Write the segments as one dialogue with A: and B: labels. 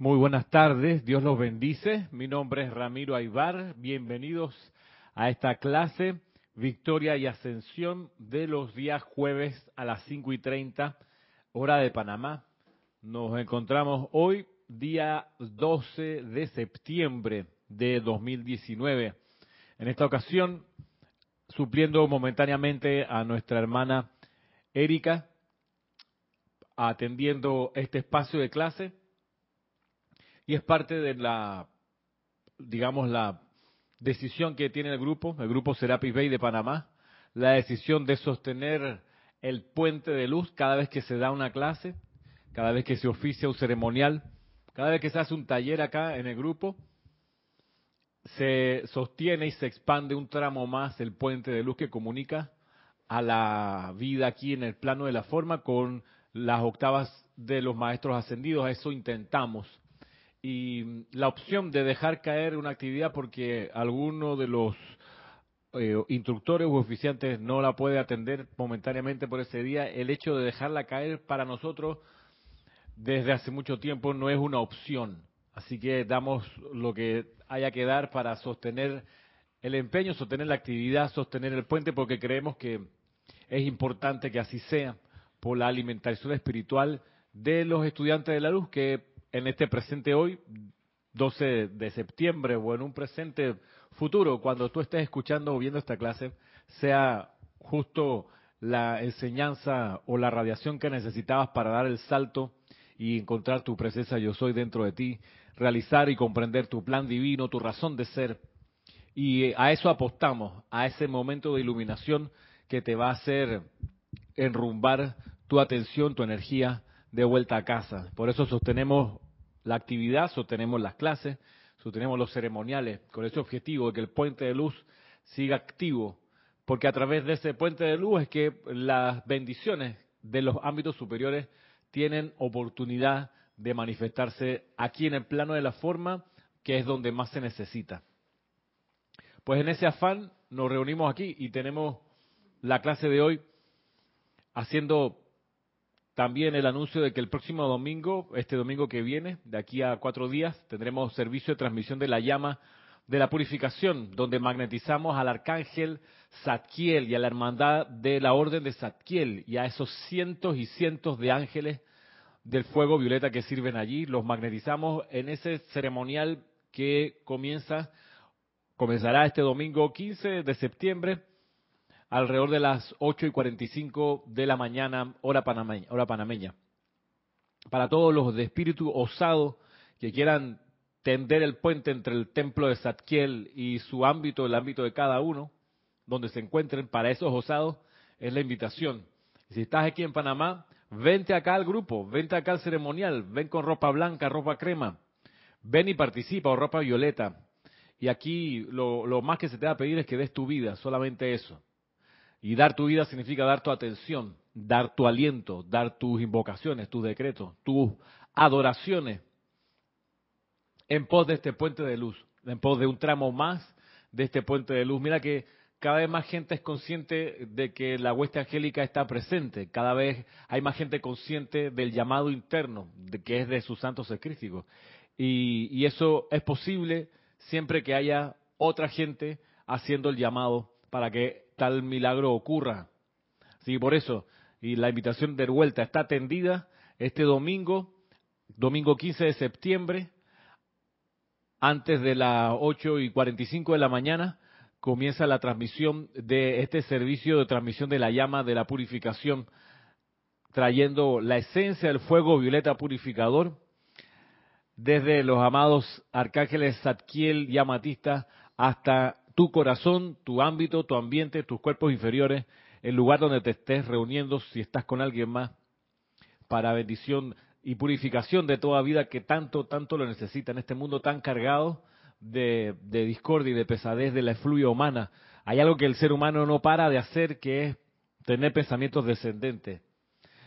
A: Muy buenas tardes, Dios los bendice. Mi nombre es Ramiro Aybar. Bienvenidos a esta clase Victoria y Ascensión de los días jueves a las 5 y 30, hora de Panamá. Nos encontramos hoy, día 12 de septiembre de 2019. En esta ocasión, supliendo momentáneamente a nuestra hermana Erika, atendiendo este espacio de clase y es parte de la, digamos, la decisión que tiene el grupo, el grupo Serapis Bay de Panamá, la decisión de sostener el puente de luz cada vez que se da una clase, cada vez que se oficia un ceremonial, cada vez que se hace un taller acá en el grupo, se sostiene y se expande un tramo más el puente de luz que comunica a la vida aquí en el plano de la forma con las octavas de los maestros ascendidos. Eso intentamos y la opción de dejar caer una actividad porque alguno de los eh, instructores u oficiantes no la puede atender momentáneamente por ese día, el hecho de dejarla caer para nosotros desde hace mucho tiempo no es una opción. Así que damos lo que haya que dar para sostener el empeño, sostener la actividad, sostener el puente, porque creemos que es importante que así sea por la alimentación espiritual de los estudiantes de la luz que en este presente hoy, 12 de septiembre, o en un presente futuro, cuando tú estés escuchando o viendo esta clase, sea justo la enseñanza o la radiación que necesitabas para dar el salto y encontrar tu presencia yo soy dentro de ti, realizar y comprender tu plan divino, tu razón de ser. Y a eso apostamos, a ese momento de iluminación que te va a hacer enrumbar tu atención, tu energía de vuelta a casa. Por eso sostenemos la actividad, sostenemos las clases, sostenemos los ceremoniales, con ese objetivo de que el puente de luz siga activo, porque a través de ese puente de luz es que las bendiciones de los ámbitos superiores tienen oportunidad de manifestarse aquí en el plano de la forma, que es donde más se necesita. Pues en ese afán nos reunimos aquí y tenemos la clase de hoy haciendo también el anuncio de que el próximo domingo, este domingo que viene, de aquí a cuatro días, tendremos servicio de transmisión de la llama de la purificación, donde magnetizamos al arcángel Zadkiel y a la hermandad de la orden de Zadkiel y a esos cientos y cientos de ángeles del fuego violeta que sirven allí. Los magnetizamos en ese ceremonial que comienza, comenzará este domingo 15 de septiembre alrededor de las 8 y 45 de la mañana, hora panameña. Hora panameña. Para todos los de espíritu osado que quieran tender el puente entre el templo de Zadkiel y su ámbito, el ámbito de cada uno, donde se encuentren, para esos osados es la invitación. Si estás aquí en Panamá, vente acá al grupo, vente acá al ceremonial, ven con ropa blanca, ropa crema, ven y participa o ropa violeta. Y aquí lo, lo más que se te va a pedir es que des tu vida, solamente eso. Y dar tu vida significa dar tu atención, dar tu aliento, dar tus invocaciones, tus decretos, tus adoraciones en pos de este puente de luz, en pos de un tramo más de este puente de luz. Mira que cada vez más gente es consciente de que la hueste angélica está presente, cada vez hay más gente consciente del llamado interno, de que es de sus santos escrísticos. Y, y eso es posible siempre que haya otra gente haciendo el llamado para que tal milagro ocurra. Sí, por eso, y la invitación de vuelta está atendida este domingo, domingo 15 de septiembre, antes de las 8 y 45 de la mañana, comienza la transmisión de este servicio de transmisión de la llama de la purificación, trayendo la esencia del fuego violeta purificador desde los amados arcángeles Zadkiel y Amatista hasta tu corazón, tu ámbito, tu ambiente, tus cuerpos inferiores, el lugar donde te estés reuniendo, si estás con alguien más, para bendición y purificación de toda vida que tanto, tanto lo necesita en este mundo tan cargado de, discordia y de pesadez de la efluvia humana. Hay algo que el ser humano no para de hacer, que es tener pensamientos descendentes.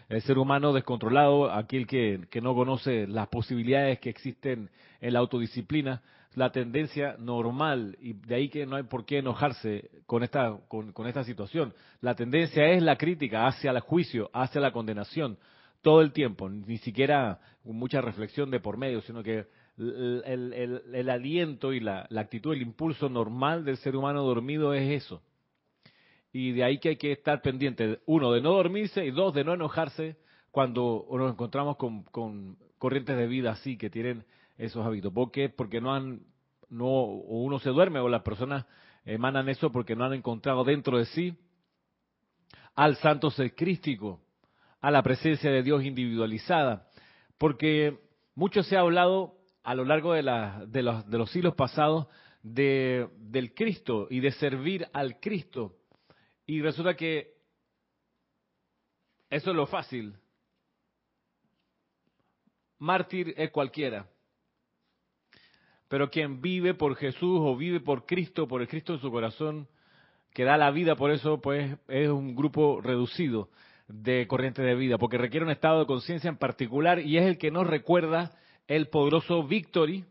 A: El ser humano descontrolado, aquel que, que no conoce las posibilidades que existen en la autodisciplina, la tendencia normal, y de ahí que no hay por qué enojarse con esta, con, esta situación. La tendencia es la crítica hacia el juicio, hacia la condenación. todo el tiempo, ni siquiera mucha reflexión de por medio, sino que el, aliento y la, actitud, el impulso normal del ser humano dormido es eso. Y de ahí que hay que estar pendiente, uno, de no dormirse y dos, de no enojarse cuando nos encontramos con, con corrientes de vida así que tienen esos hábitos. ¿Por qué? Porque no han, no, uno se duerme o las personas emanan eso porque no han encontrado dentro de sí al santo ser crístico, a la presencia de Dios individualizada. Porque mucho se ha hablado a lo largo de, de, los, de los, siglos pasados de, del Cristo y de servir al Cristo. Y resulta que eso es lo fácil. Mártir es cualquiera. Pero quien vive por Jesús o vive por Cristo, por el Cristo en su corazón, que da la vida por eso, pues es un grupo reducido de corriente de vida, porque requiere un estado de conciencia en particular y es el que nos recuerda el poderoso Victory,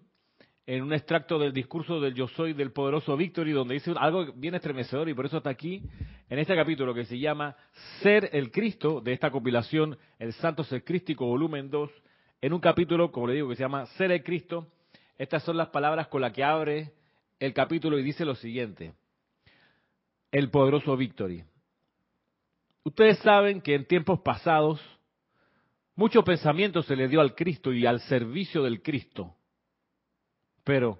A: en un extracto del discurso del Yo Soy del poderoso Victory, donde dice algo bien estremecedor y por eso está aquí, en este capítulo que se llama Ser el Cristo, de esta compilación El Santo Ser Crístico, volumen 2, en un capítulo, como le digo, que se llama Ser el Cristo, estas son las palabras con las que abre el capítulo y dice lo siguiente, el poderoso Victory. Ustedes saben que en tiempos pasados mucho pensamiento se le dio al Cristo y al servicio del Cristo. Pero,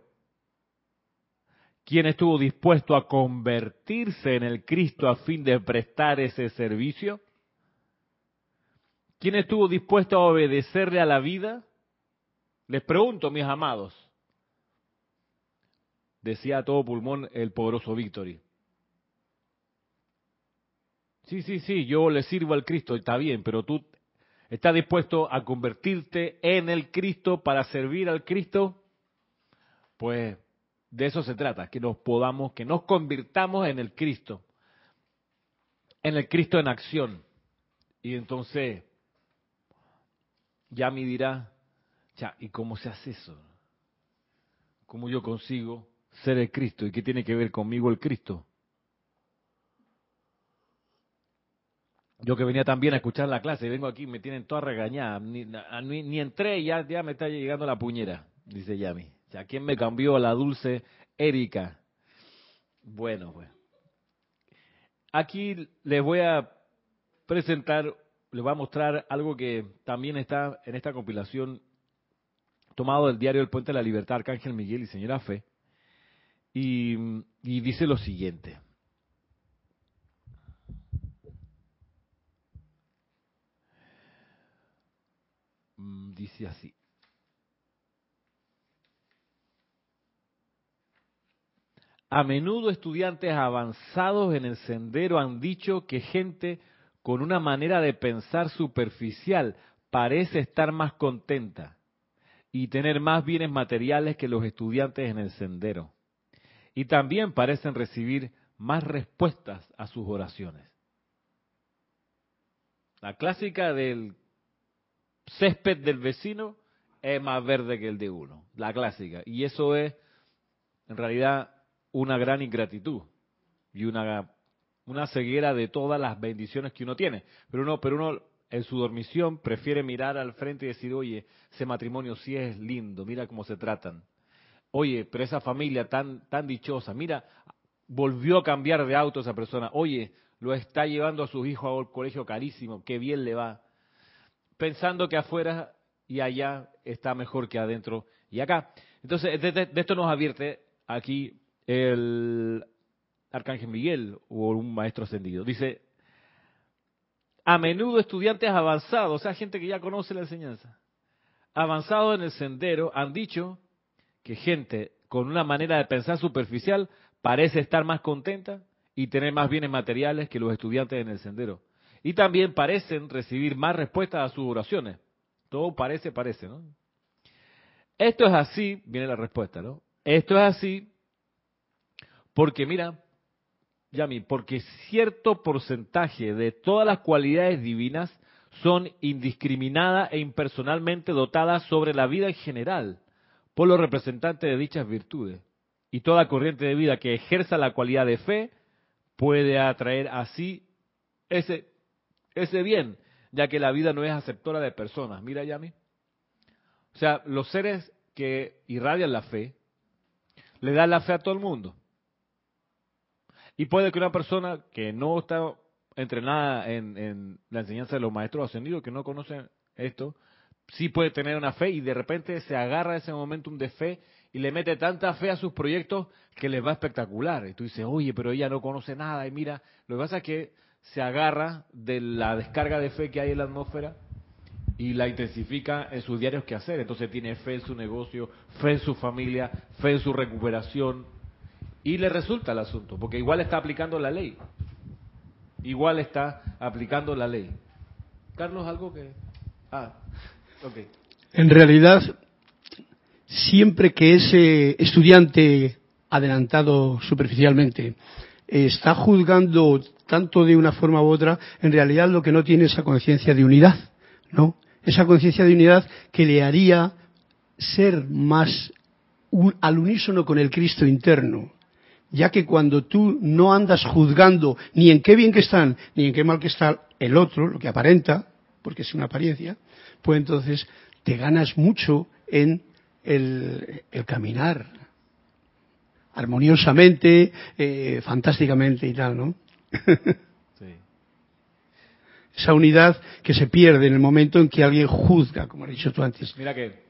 A: ¿quién estuvo dispuesto a convertirse en el Cristo a fin de prestar ese servicio? ¿Quién estuvo dispuesto a obedecerle a la vida? Les pregunto, mis amados. Decía a todo pulmón el poderoso Victory. Sí, sí, sí, yo le sirvo al Cristo, está bien, pero tú estás dispuesto a convertirte en el Cristo para servir al Cristo. Pues de eso se trata, que nos podamos, que nos convirtamos en el Cristo, en el Cristo en acción. Y entonces, ya me dirá, ya, ¿y cómo se hace eso? ¿Cómo yo consigo ser el Cristo? ¿Y qué tiene que ver conmigo el Cristo? Yo que venía también a escuchar la clase vengo aquí, me tienen toda regañada. Ni, ni, entré y ya, ya me está llegando la puñera, dice Yami. Sea, ¿quién me cambió a la dulce Erika? Bueno, pues. Aquí les voy a presentar, les voy a mostrar algo que también está en esta compilación tomado del diario El Puente de la Libertad, Arcángel Miguel y Señora Fe. Y dice lo siguiente. Mm, dice así. A menudo estudiantes avanzados en el sendero han dicho que gente con una manera de pensar superficial parece estar más contenta y tener más bienes materiales que los estudiantes en el sendero. Y también parecen recibir más respuestas a sus oraciones. La clásica del césped del vecino es más verde que el de uno, la clásica. Y eso es, en realidad, una gran ingratitud y una, una ceguera de todas las bendiciones que uno tiene. Pero uno, pero uno en su dormición prefiere mirar al frente y decir, oye, ese matrimonio sí es lindo, mira cómo se tratan. Oye, pero esa familia tan, tan dichosa, mira, volvió a cambiar de auto esa persona. Oye, lo está llevando a sus hijos al colegio carísimo, qué bien le va pensando que afuera y allá está mejor que adentro y acá. Entonces, de, esto nos advierte aquí el Arcángel Miguel o un maestro ascendido. Dice, a menudo estudiantes avanzados, o sea, gente que ya conoce la enseñanza, avanzados en el sendero, han dicho que gente con una manera de pensar superficial parece estar más contenta y tener más bienes materiales que los estudiantes en el sendero. Y también parecen recibir más respuestas a sus oraciones. Todo parece, parece, ¿no? Esto es así, viene la respuesta, ¿no? Esto es así porque, mira, Yami, porque cierto porcentaje de todas las cualidades divinas son indiscriminadas e impersonalmente dotadas sobre la vida en general por los representantes de dichas virtudes. Y toda corriente de vida que ejerza la cualidad de fe puede atraer así ese ese bien ya que la vida no es aceptora de personas. Mira, Yami. O sea, los seres que irradian la fe, le dan la fe a todo el mundo. Y puede que una persona que no está entrenada en, en la enseñanza de los maestros ascendidos, que no conocen esto, sí puede tener una fe y de repente se agarra ese momentum de fe y le mete tanta fe a sus proyectos que les va espectacular. Y tú dices, oye, pero ella no conoce nada. Y mira, lo que pasa es que se agarra de la descarga de fe que hay en la atmósfera y la intensifica en sus diarios que hacer. Entonces tiene fe en su negocio, fe en su familia, fe en su recuperación. Y le resulta el asunto, porque igual está aplicando la ley. Igual está aplicando la ley. Carlos, algo que... Ah,
B: En realidad, siempre que ese estudiante adelantado superficialmente está juzgando tanto de una forma u otra, en realidad lo que no tiene es esa conciencia de unidad, ¿no? Esa conciencia de unidad que le haría ser más al unísono con el Cristo interno, ya que cuando tú no andas juzgando ni en qué bien que están, ni en qué mal que está el otro, lo que aparenta, porque es una apariencia, pues entonces te ganas mucho en el, caminar armoniosamente, eh, fantásticamente y tal, ¿no? Esa unidad que se pierde en el momento en que alguien juzga, como has dicho tú antes.
A: Mira que,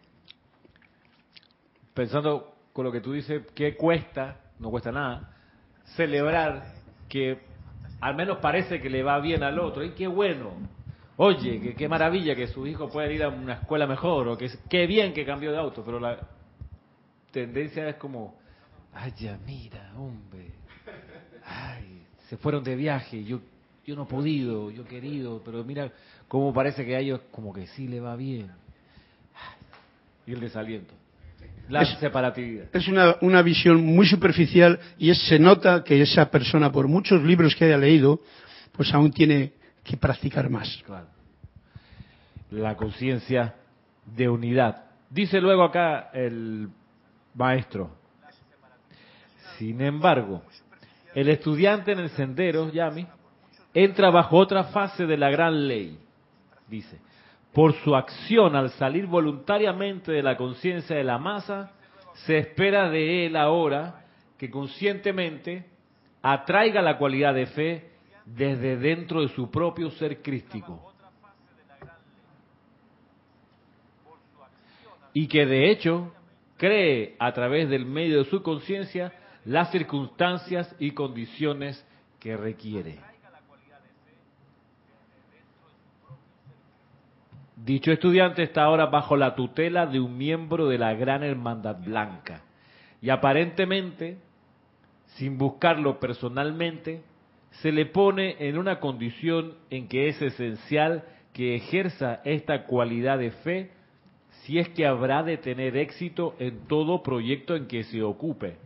A: pensando con lo que tú dices, ¿qué cuesta? No cuesta nada. Celebrar que al menos parece que le va bien al otro. Y qué bueno. Oye, qué maravilla que su hijo pueda ir a una escuela mejor. O que qué bien que cambió de auto. Pero la tendencia es como, ay, ya mira, hombre. Ay, se fueron de viaje, yo yo no he podido, yo he querido, pero mira cómo parece que a ellos como que sí le va bien. Y el desaliento. La separatividad.
B: Es una, una visión muy superficial y se nota que esa persona, por muchos libros que haya leído, pues aún tiene que practicar más.
A: La conciencia de unidad. Dice luego acá el maestro. Sin embargo, el estudiante en el sendero, Yami, entra bajo otra fase de la gran ley. Dice, por su acción al salir voluntariamente de la conciencia de la masa, se espera de él ahora que conscientemente atraiga la cualidad de fe desde dentro de su propio ser crístico. Y que de hecho cree a través del medio de su conciencia las circunstancias y condiciones que requiere. Dicho estudiante está ahora bajo la tutela de un miembro de la Gran Hermandad Blanca y aparentemente, sin buscarlo personalmente, se le pone en una condición en que es esencial que ejerza esta cualidad de fe si es que habrá de tener éxito en todo proyecto en que se ocupe.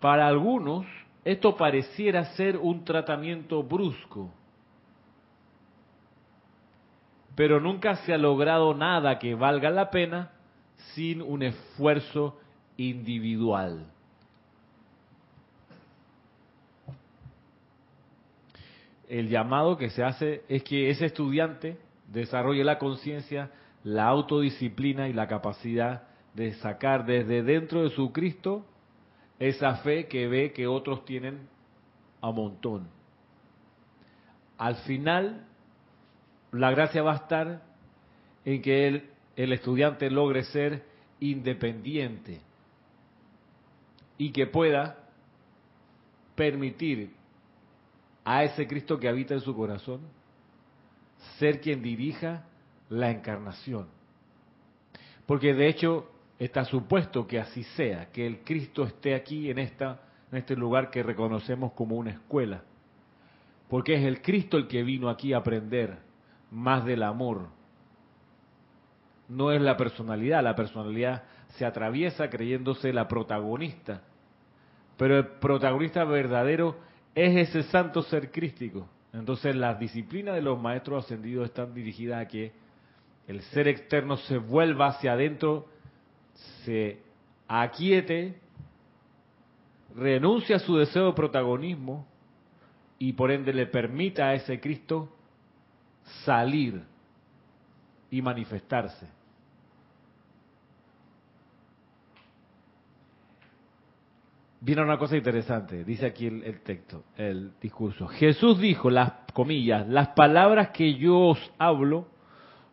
A: Para algunos, esto pareciera ser un tratamiento brusco, pero nunca se ha logrado nada que valga la pena sin un esfuerzo individual. El llamado que se hace es que ese estudiante desarrolle la conciencia, la autodisciplina y la capacidad de sacar desde dentro de su Cristo esa fe que ve que otros tienen a montón. Al final la gracia va a estar en que el, el estudiante logre ser independiente y que pueda permitir a ese Cristo que habita en su corazón ser quien dirija la encarnación. Porque de hecho está supuesto que así sea, que el Cristo esté aquí en esta en este lugar que reconocemos como una escuela. Porque es el Cristo el que vino aquí a aprender más del amor. No es la personalidad, la personalidad se atraviesa creyéndose la protagonista, pero el protagonista verdadero es ese santo ser crístico. Entonces las disciplinas de los maestros ascendidos están dirigidas a que el ser externo se vuelva hacia adentro, se aquiete, renuncia a su deseo de protagonismo y por ende le permita a ese Cristo salir y manifestarse. Viene una cosa interesante, dice aquí el, texto, el discurso. Jesús dijo, las comillas, las palabras que yo os hablo,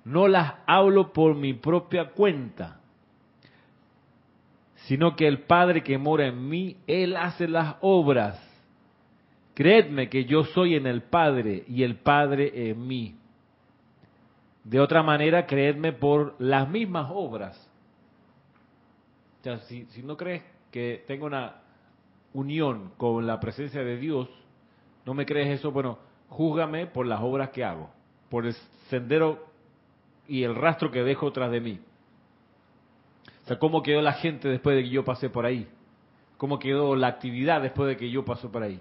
A: no las hablo por mi propia cuenta, sino que el Padre que mora en mí, Él hace las obras. Creedme que yo soy en el Padre y el Padre en mí. De otra manera, creedme por las mismas obras. O sea, si, si no crees que tengo una unión con la presencia de Dios, no me crees eso, bueno, júzgame por las obras que hago, por el sendero y el rastro que dejo tras de mí. O sea, cómo quedó la gente después de que yo pasé por ahí, cómo quedó la actividad después de que yo pasé por ahí.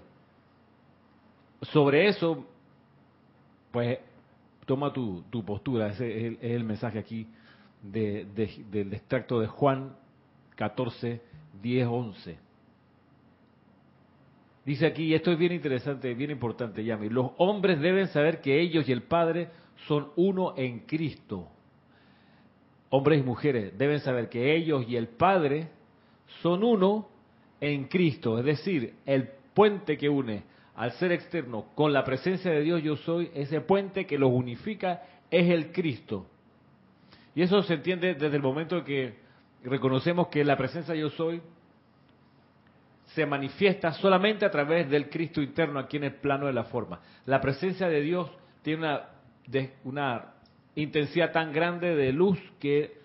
A: Sobre eso, pues toma tu, postura, ese es el, mensaje aquí del extracto de Juan 14, 10, 11. Dice aquí, y esto es bien interesante, bien importante, Yami, los hombres deben saber que ellos y el Padre son uno en Cristo. Hombres y mujeres deben saber que ellos y el Padre son uno en Cristo. Es decir, el puente que une al ser externo con la presencia de Dios yo soy, ese puente que los unifica es el Cristo. Y eso se entiende desde el momento en que reconocemos que la presencia yo soy se manifiesta solamente a través del Cristo interno aquí en el plano de la forma. La presencia de Dios tiene una, intensidad tan grande de luz que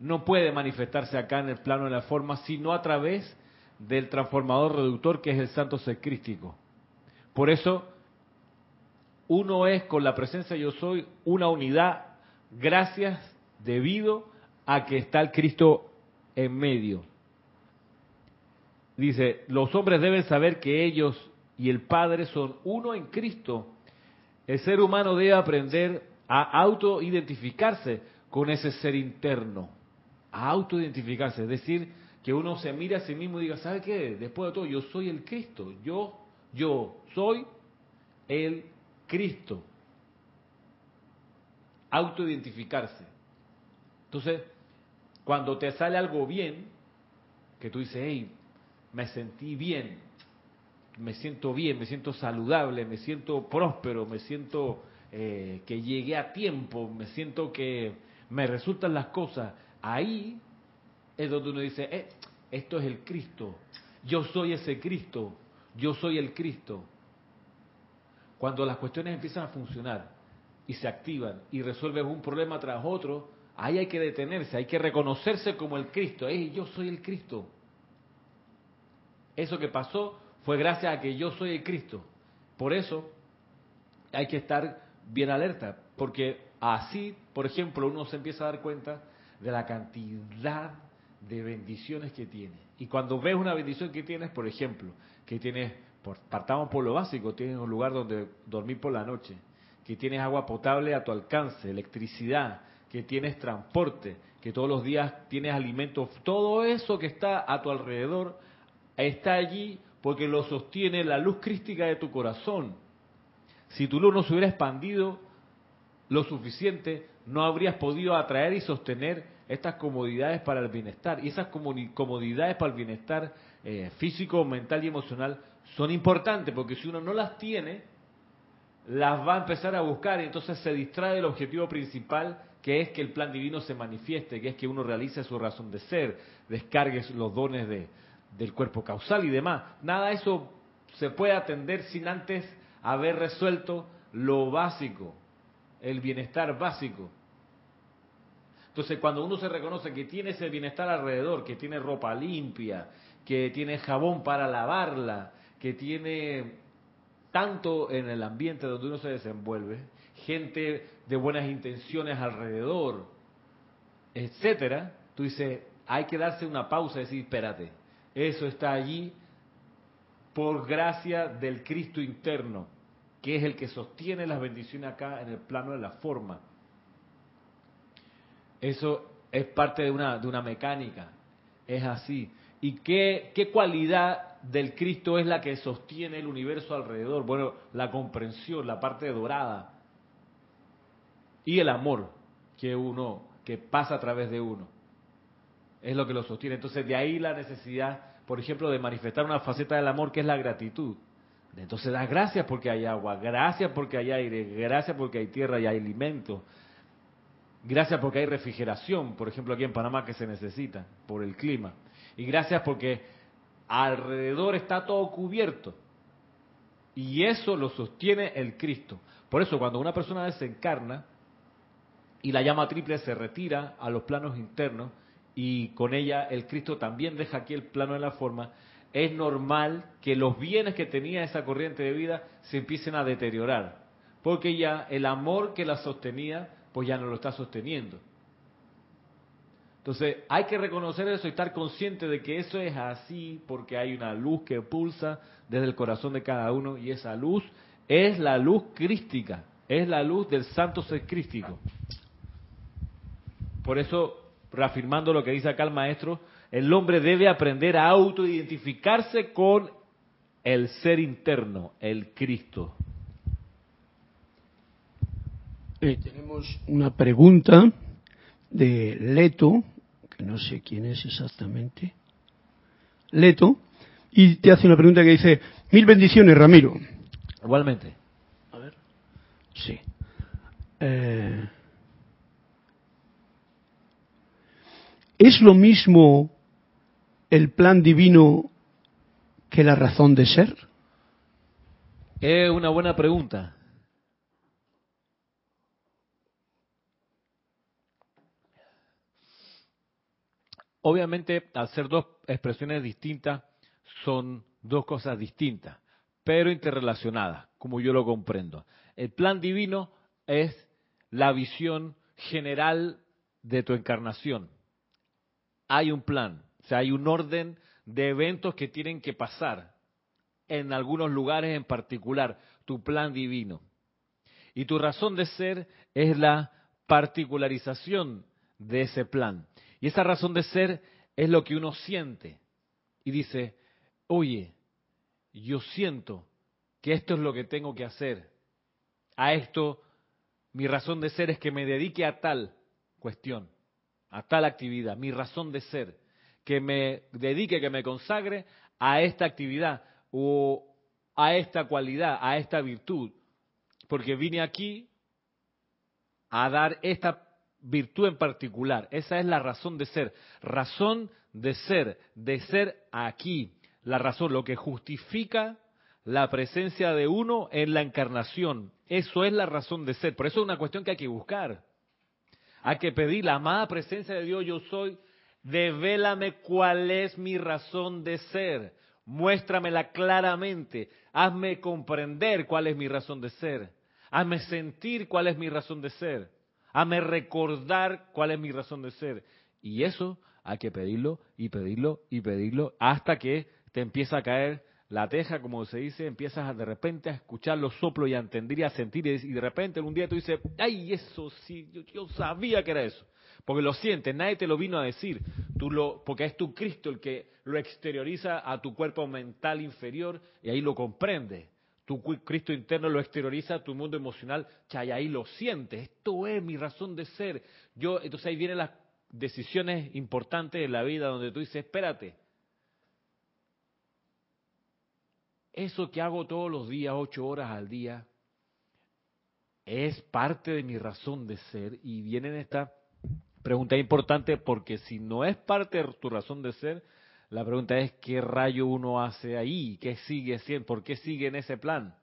A: no puede manifestarse acá en el plano de la forma, sino a través del transformador reductor que es el santo ser crístico. Por eso, uno es con la presencia yo soy una unidad gracias debido a que está el Cristo en medio. Dice, los hombres deben saber que ellos y el Padre son uno en Cristo. El ser humano debe aprender a autoidentificarse con ese ser interno, a autoidentificarse, es decir, que uno se mire a sí mismo y diga, ¿sabe qué? Después de todo, yo soy el Cristo, yo, yo soy el Cristo. Autoidentificarse. Entonces, cuando te sale algo bien, que tú dices, hey, me sentí bien, me siento bien, me siento saludable, me siento próspero, me siento eh, que llegué a tiempo, me siento que me resultan las cosas. Ahí es donde uno dice, eh, esto es el Cristo, yo soy ese Cristo, yo soy el Cristo. Cuando las cuestiones empiezan a funcionar y se activan y resuelven un problema tras otro, ahí hay que detenerse, hay que reconocerse como el Cristo. Hey, yo soy el Cristo. Eso que pasó fue gracias a que yo soy el Cristo. Por eso hay que estar bien alerta, porque así, por ejemplo, uno se empieza a dar cuenta de la cantidad de bendiciones que tiene. Y cuando ves una bendición que tienes, por ejemplo, que tienes, partamos por lo básico, tienes un lugar donde dormir por la noche, que tienes agua potable a tu alcance, electricidad, que tienes transporte, que todos los días tienes alimentos, todo eso que está a tu alrededor está allí porque lo sostiene la luz crística de tu corazón. Si tu luz no se hubiera expandido lo suficiente, no habrías podido atraer y sostener estas comodidades para el bienestar. Y esas comodidades para el bienestar eh, físico, mental y emocional son importantes porque si uno no las tiene, las va a empezar a buscar y entonces se distrae del objetivo principal que es que el plan divino se manifieste, que es que uno realice su razón de ser, descargue los dones de, del cuerpo causal y demás. Nada de eso se puede atender sin antes haber resuelto lo básico, el bienestar básico. Entonces, cuando uno se reconoce que tiene ese bienestar alrededor, que tiene ropa limpia, que tiene jabón para lavarla, que tiene tanto en el ambiente donde uno se desenvuelve, gente de buenas intenciones alrededor, etcétera, tú dices, hay que darse una pausa y decir, espérate, eso está allí por gracia del Cristo interno, que es el que sostiene las bendiciones acá en el plano de la forma. Eso es parte de una, de una mecánica, es así. ¿Y qué, qué cualidad del Cristo es la que sostiene el universo alrededor? Bueno, la comprensión, la parte dorada. y el amor que uno, que pasa a través de uno. Es lo que lo sostiene. Entonces de ahí la necesidad, por ejemplo, de manifestar una faceta del amor que es la gratitud. Entonces das gracias porque hay agua, gracias porque hay aire, gracias porque hay tierra y hay alimento, gracias porque hay refrigeración, por ejemplo aquí en Panamá que se necesita por el clima, y gracias porque alrededor está todo cubierto. Y eso lo sostiene el Cristo. Por eso cuando una persona desencarna y la llama triple se retira a los planos internos y con ella el Cristo también deja aquí el plano de la forma, es normal que los bienes que tenía esa corriente de vida se empiecen a deteriorar, porque ya el amor que la sostenía, pues ya no lo está sosteniendo. Entonces hay que reconocer eso y estar consciente de que eso es así porque hay una luz que pulsa desde el corazón de cada uno y esa luz es la luz crística, es la luz del santo ser crístico. Por eso, reafirmando lo que dice acá el maestro, el hombre debe aprender a autoidentificarse con el ser interno, el Cristo.
B: Eh, tenemos una pregunta de Leto, que no sé quién es exactamente. Leto, y te hace una pregunta que dice, mil bendiciones, Ramiro.
A: Igualmente.
B: A ver. Sí. Eh, ¿Es lo mismo el plan divino que la razón de ser?
A: Es una buena pregunta. Obviamente, al ser dos expresiones distintas, son dos cosas distintas, pero interrelacionadas, como yo lo comprendo. El plan divino es la visión general de tu encarnación. Hay un plan, o sea, hay un orden de eventos que tienen que pasar en algunos lugares en particular, tu plan divino. Y tu razón de ser es la particularización de ese plan. Y esa razón de ser es lo que uno siente. Y dice, oye, yo siento que esto es lo que tengo que hacer. A esto, mi razón de ser es que me dedique a tal cuestión, a tal actividad. Mi razón de ser que me dedique, que me consagre a esta actividad o a esta cualidad, a esta virtud, porque vine aquí a dar esta virtud en particular. Esa es la razón de ser. Razón de ser, de ser aquí. La razón, lo que justifica la presencia de uno en la encarnación. Eso es la razón de ser. Por eso es una cuestión que hay que buscar. Hay que pedir la amada presencia de Dios, yo soy, Devélame cuál es mi razón de ser. Muéstramela claramente. Hazme comprender cuál es mi razón de ser. Hazme sentir cuál es mi razón de ser. Hazme recordar cuál es mi razón de ser. Y eso hay que pedirlo y pedirlo y pedirlo hasta que te empieza a caer la teja, como se dice, empiezas de repente a escuchar los soplos y a entender y a sentir y de repente un día tú dices, ay, eso sí, yo sabía que era eso. Porque lo sientes, nadie te lo vino a decir. Tú lo, porque es tu Cristo el que lo exterioriza a tu cuerpo mental inferior y ahí lo comprende. Tu Cristo interno lo exterioriza a tu mundo emocional, y ahí lo sientes. Esto es mi razón de ser. Yo, entonces ahí vienen las decisiones importantes de la vida donde tú dices, espérate. Eso que hago todos los días, ocho horas al día, es parte de mi razón de ser y vienen estas Pregunta importante porque si no es parte de tu razón de ser, la pregunta es qué rayo uno hace ahí, qué sigue siendo, por qué sigue en ese plan,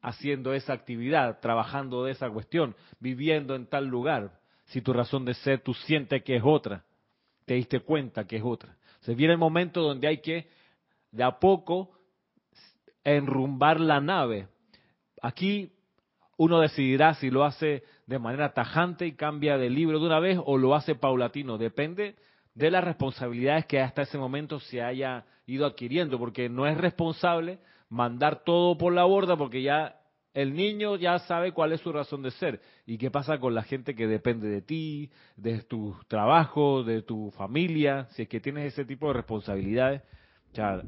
A: haciendo esa actividad, trabajando de esa cuestión, viviendo en tal lugar. Si tu razón de ser tú sientes que es otra, te diste cuenta que es otra. Se viene el momento donde hay que de a poco enrumbar la nave. Aquí uno decidirá si lo hace de manera tajante y cambia de libro de una vez o lo hace paulatino. Depende de las responsabilidades que hasta ese momento se haya ido adquiriendo, porque no es responsable mandar todo por la borda porque ya el niño ya sabe cuál es su razón de ser. ¿Y qué pasa con la gente que depende de ti, de tu trabajo, de tu familia? Si es que tienes ese tipo de responsabilidades, ya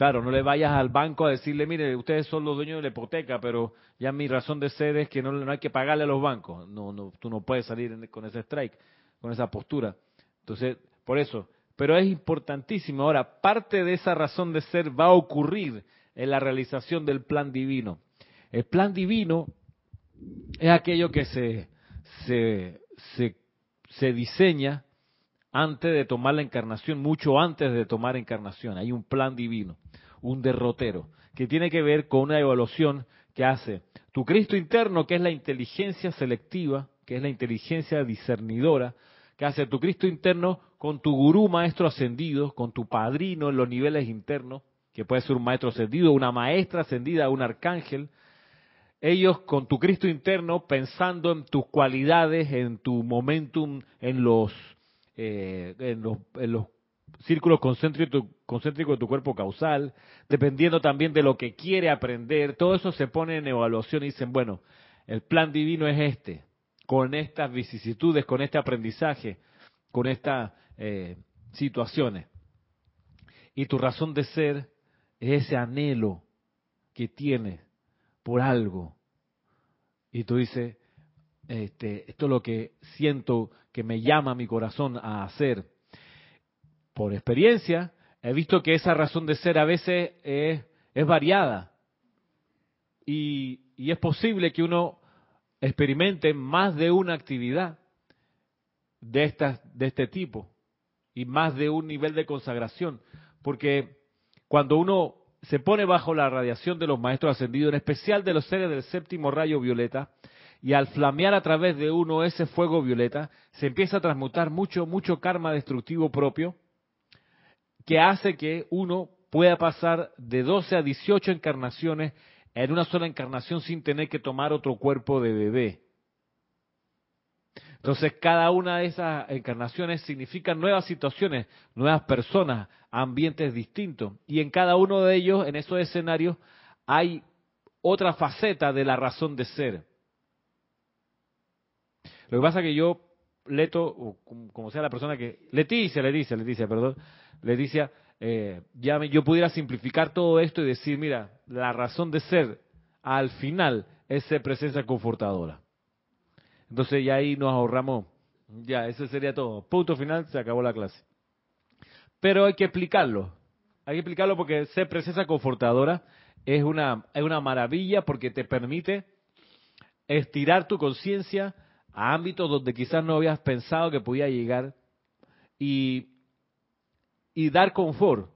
A: Claro, no le vayas al banco a decirle, mire, ustedes son los dueños de la hipoteca, pero ya mi razón de ser es que no, no hay que pagarle a los bancos. No, no, tú no puedes salir con ese strike, con esa postura. Entonces, por eso. Pero es importantísimo. Ahora, parte de esa razón de ser va a ocurrir en la realización del plan divino. El plan divino es aquello que se, se, se, se diseña antes de tomar la encarnación, mucho antes de tomar encarnación. Hay un plan divino, un derrotero, que tiene que ver con una evaluación que hace tu Cristo interno, que es la inteligencia selectiva, que es la inteligencia discernidora, que hace tu Cristo interno con tu gurú maestro ascendido, con tu padrino en los niveles internos, que puede ser un maestro ascendido, una maestra ascendida, un arcángel, ellos con tu Cristo interno pensando en tus cualidades, en tu momentum, en los eh, en, los, círculos concéntricos, de tu cuerpo causal, dependiendo también de lo que quiere aprender, todo eso se pone en evaluación y dicen, bueno, el plan divino es este, con estas vicisitudes, con este aprendizaje, con estas eh, situaciones. Y tu razón de ser es ese anhelo que tienes por algo. Y tú dices, este, esto es lo que siento que me llama mi corazón a hacer. Por experiencia, he visto que esa razón de ser a veces es, variada. Y, y es posible que uno experimente más de una actividad de, de este tipo y más de un nivel de consagración. Porque cuando uno se pone bajo la radiación de los maestros ascendidos, en especial de los seres del séptimo rayo violeta, y al flamear a través de uno ese fuego violeta, se empieza a transmutar mucho, mucho karma destructivo propio, que hace que uno pueda pasar de 12 a 18 encarnaciones en una sola encarnación sin tener que tomar otro cuerpo de bebé. Entonces, cada una de esas encarnaciones significa nuevas situaciones, nuevas personas, ambientes distintos. Y en cada uno de ellos, en esos escenarios, hay otra faceta de la razón de ser. Lo que pasa es que yo, Leto, como sea la persona que... Leticia, Leticia, Leticia, perdón. Leticia, eh, yo pudiera simplificar todo esto y decir, mira, la razón de ser al final es ser presencia confortadora. Entonces ya ahí nos ahorramos, ya, eso sería todo. Punto final, se acabó la clase. Pero hay que explicarlo. Hay que explicarlo porque ser presencia confortadora es una, es una maravilla porque te permite estirar tu conciencia a ámbitos donde quizás no habías pensado que podía llegar y, y dar confort.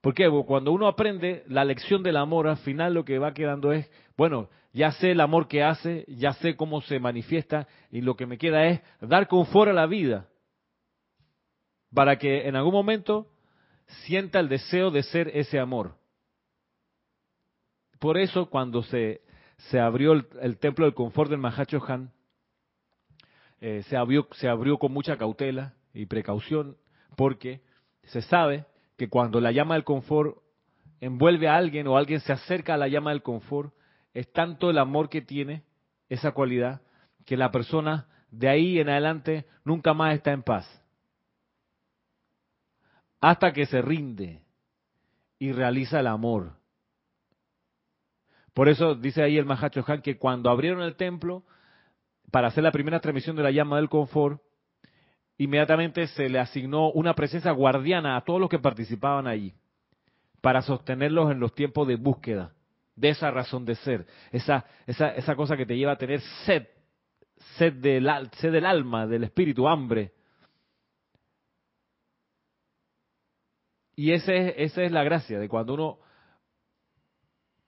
A: Porque cuando uno aprende la lección del amor, al final lo que va quedando es, bueno, ya sé el amor que hace, ya sé cómo se manifiesta y lo que me queda es dar confort a la vida para que en algún momento sienta el deseo de ser ese amor. Por eso cuando se, se abrió el, templo del confort del Mahacho Han, eh, se, abrió, se abrió con mucha cautela y precaución, porque se sabe que cuando la llama del confort envuelve a alguien o alguien se acerca a la llama del confort, es tanto el amor que tiene esa cualidad que la persona de ahí en adelante nunca más está en paz. Hasta que se rinde y realiza el amor. Por eso dice ahí el Mahacho Han que cuando abrieron el templo, para hacer la primera transmisión de la llama del confort, inmediatamente se le asignó una presencia guardiana a todos los que participaban allí, para sostenerlos en los tiempos de búsqueda de esa razón de ser, esa, esa, esa cosa que te lleva a tener sed, sed del, sed del alma, del espíritu, hambre. Y ese, esa es la gracia de cuando uno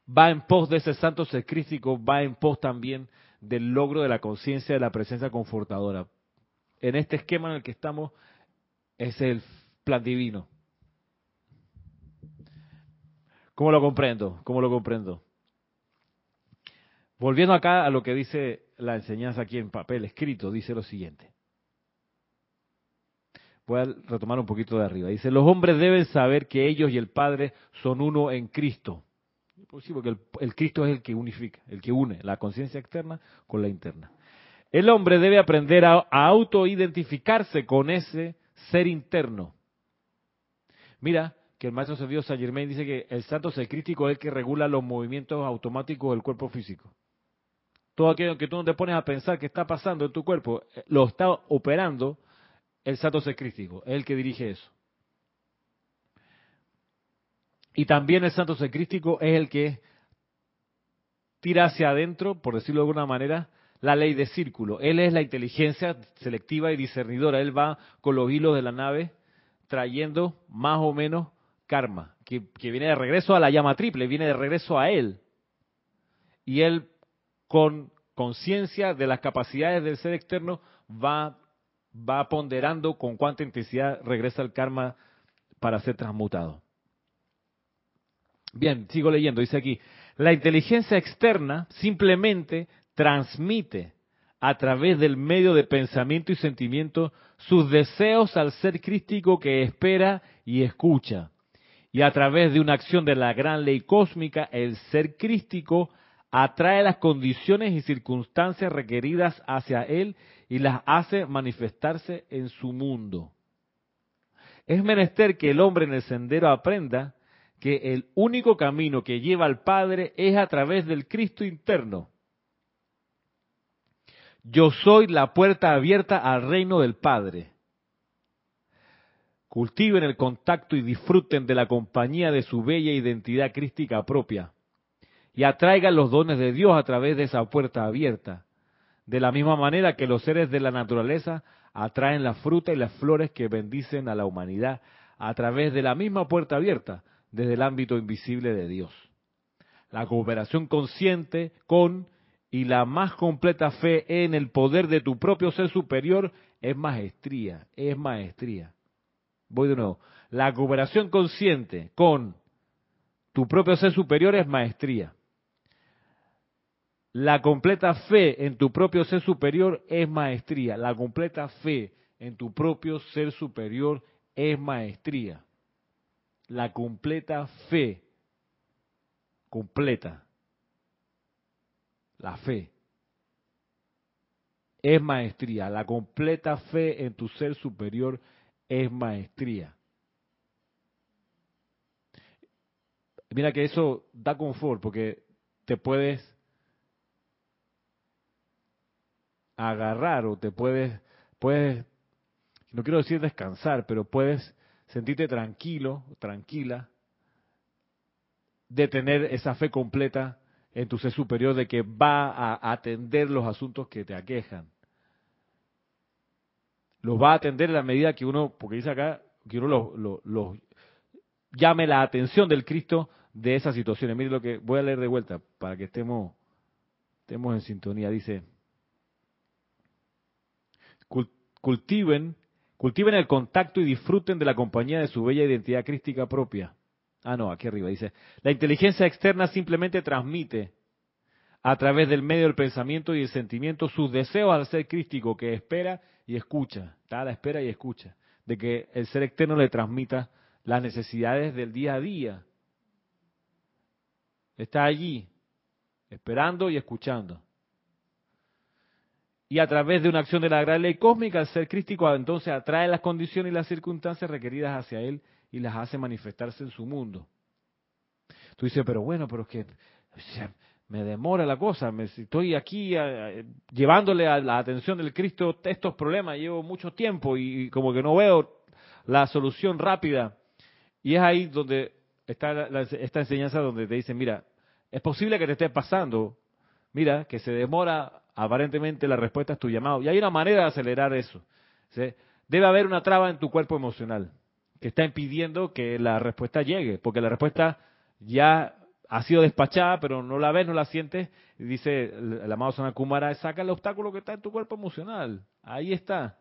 A: va en pos de ese santo ser crístico, va en pos también del logro de la conciencia de la presencia confortadora. En este esquema en el que estamos, es el plan divino. ¿Cómo lo comprendo? ¿Cómo lo comprendo? Volviendo acá a lo que dice la enseñanza aquí en papel escrito, dice lo siguiente. Voy a retomar un poquito de arriba. Dice, los hombres deben saber que ellos y el Padre son uno en Cristo pues sí, porque el, Cristo es el que unifica, el que une la conciencia externa con la interna. El hombre debe aprender a, autoidentificarse con ese ser interno. Mira, que el maestro Sergio Saint Germain dice que el santo ser crítico es el que regula los movimientos automáticos del cuerpo físico. Todo aquello que tú no te pones a pensar que está pasando en tu cuerpo, eh, lo está operando el santo ser crítico, es el que dirige eso. Y también el santo ser crítico es el que tira hacia adentro, por decirlo de alguna manera, la ley de círculo. Él es la inteligencia selectiva y discernidora. Él va con los hilos de la nave trayendo más o menos karma, que, viene de regreso a la llama triple, viene de regreso a él. Y él, con conciencia de las capacidades del ser externo, va ponderando con cuánta intensidad regresa el karma para ser transmutado. Bien, sigo leyendo, dice aquí, la inteligencia externa simplemente transmite a través del medio de pensamiento y sentimiento sus deseos al ser crístico que espera y escucha. Y a través de una acción de la gran ley cósmica, el ser crístico atrae las condiciones y circunstancias requeridas hacia él y las hace manifestarse en su mundo. Es menester que el hombre en el sendero aprenda que el único camino que lleva al Padre es a través del Cristo interno. Yo soy la puerta abierta al reino del Padre. Cultiven el contacto y disfruten de la compañía de su bella identidad crística propia. Y atraigan los dones de Dios a través de esa puerta abierta. De la misma manera que los seres de la naturaleza atraen la fruta y las flores que bendicen a la humanidad a través de la misma puerta abierta desde el ámbito invisible de Dios. La cooperación consciente con y la más completa fe en el poder de tu propio ser superior es maestría, es maestría. Voy de nuevo. La cooperación consciente con tu propio ser superior es maestría. La completa fe en tu propio ser superior es maestría. La completa fe en tu propio ser superior es maestría la completa fe, completa, la fe, es maestría. La completa fe en tu ser superior es maestría. Mira que eso da confort porque te puedes agarrar o te puedes, puedes, no quiero decir descansar, pero puedes sentirte tranquilo, tranquila, de tener esa fe completa en tu ser superior de que va a atender los asuntos que te aquejan. Los va a atender en la medida que uno, porque dice acá, que uno los, llame la atención del Cristo de esas situaciones. Mire lo que voy a leer de vuelta para que estemos, estemos en sintonía. Dice, cultiven Cultiven el contacto y disfruten de la compañía de su bella identidad crística propia. Ah, no, aquí arriba dice, la inteligencia externa simplemente transmite a través del medio del pensamiento y el sentimiento sus deseos al ser crístico que espera y escucha, está a la espera y escucha, de que el ser externo le transmita las necesidades del día a día. Está allí, esperando y escuchando y a través de una acción de la gran ley cósmica, el ser crístico entonces atrae las condiciones y las circunstancias requeridas hacia él y las hace manifestarse en su mundo. Tú dices, pero bueno, pero es que me demora la cosa, me, estoy aquí eh, llevándole a la atención del Cristo estos problemas, llevo mucho tiempo y, como que no veo la solución rápida. Y es ahí donde está esta enseñanza donde te dicen, mira, es posible que te esté pasando, mira, que se demora aparentemente la respuesta es tu llamado. Y hay una manera de acelerar eso. Debe haber una traba en tu cuerpo emocional que está impidiendo que la respuesta llegue, porque la respuesta ya ha sido despachada, pero no la ves, no la sientes. Y dice el, amado Sanakumara, saca el obstáculo que está en tu cuerpo emocional. Ahí está.